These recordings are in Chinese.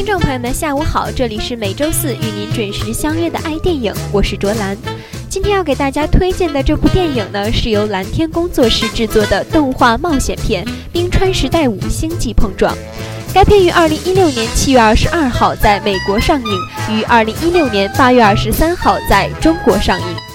听众朋友们，下午好！这里是每周四与您准时相约的爱电影，我是卓兰。今天要给大家推荐的这部电影呢，是由蓝天工作室制作的动画冒险片《冰川时代五：星际碰撞》。该片于二零一六年七月二十二号在美国上映，于二零一六年八月二十三号在中国上映。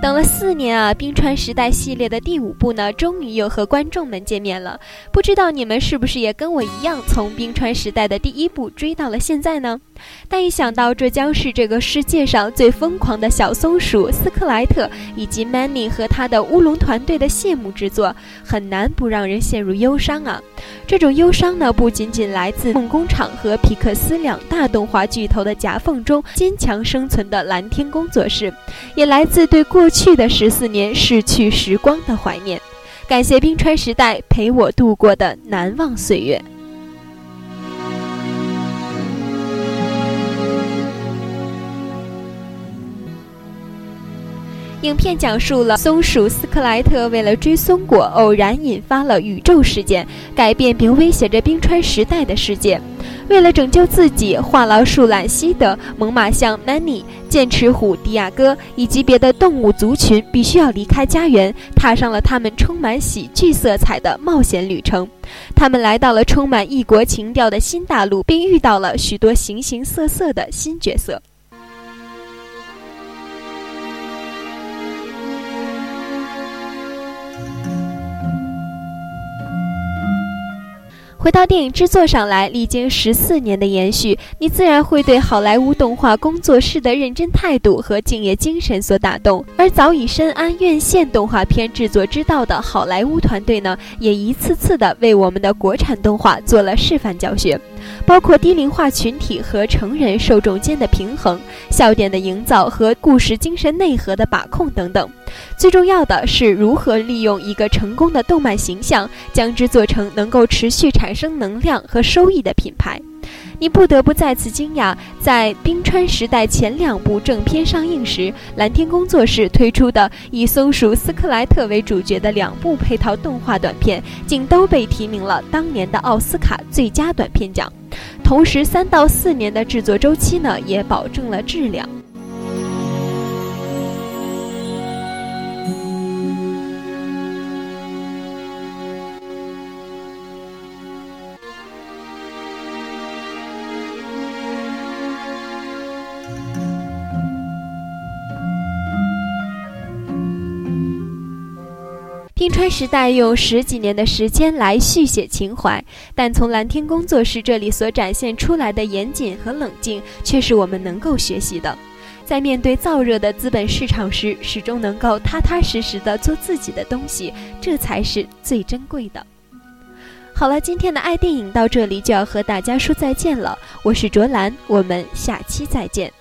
等了四年啊，《冰川时代》系列的第五部呢，终于又和观众们见面了。不知道你们是不是也跟我一样，从《冰川时代》的第一部追到了现在呢？但一想到这将是这个世界上最疯狂的小松鼠斯克莱特以及 many 和他的乌龙团队的谢幕之作，很难不让人陷入忧伤啊！这种忧伤呢，不仅仅来自梦工厂和皮克斯两大动画巨头的夹缝中坚强生存的蓝天工作室，也来自对。过去的十四年逝去时光的怀念，感谢冰川时代陪我度过的难忘岁月。影片讲述了松鼠斯克莱特为了追松果，偶然引发了宇宙事件，改变并威胁着冰川时代的世界。为了拯救自己，话痨树懒西德、猛犸象 Manny、剑齿虎迪亚哥以及别的动物族群必须要离开家园，踏上了他们充满喜剧色彩的冒险旅程。他们来到了充满异国情调的新大陆，并遇到了许多形形色色的新角色。回到电影制作上来，历经十四年的延续，你自然会对好莱坞动画工作室的认真态度和敬业精神所打动。而早已深谙院线动画片制作之道的好莱坞团队呢，也一次次的为我们的国产动画做了示范教学，包括低龄化群体和成人受众间的平衡、笑点的营造和故事精神内核的把控等等。最重要的是如何利用一个成功的动漫形象，将之做成能够持续产产生能量和收益的品牌。你不得不再次惊讶，在《冰川时代》前两部正片上映时，蓝天工作室推出的以松鼠斯克莱特为主角的两部配套动画短片，竟都被提名了当年的奥斯卡最佳短片奖。同时，三到四年的制作周期呢，也保证了质量。冰川时代用十几年的时间来续写情怀，但从蓝天工作室这里所展现出来的严谨和冷静，却是我们能够学习的。在面对燥热的资本市场时，始终能够踏踏实实的做自己的东西，这才是最珍贵的。好了，今天的爱电影到这里就要和大家说再见了，我是卓兰，我们下期再见。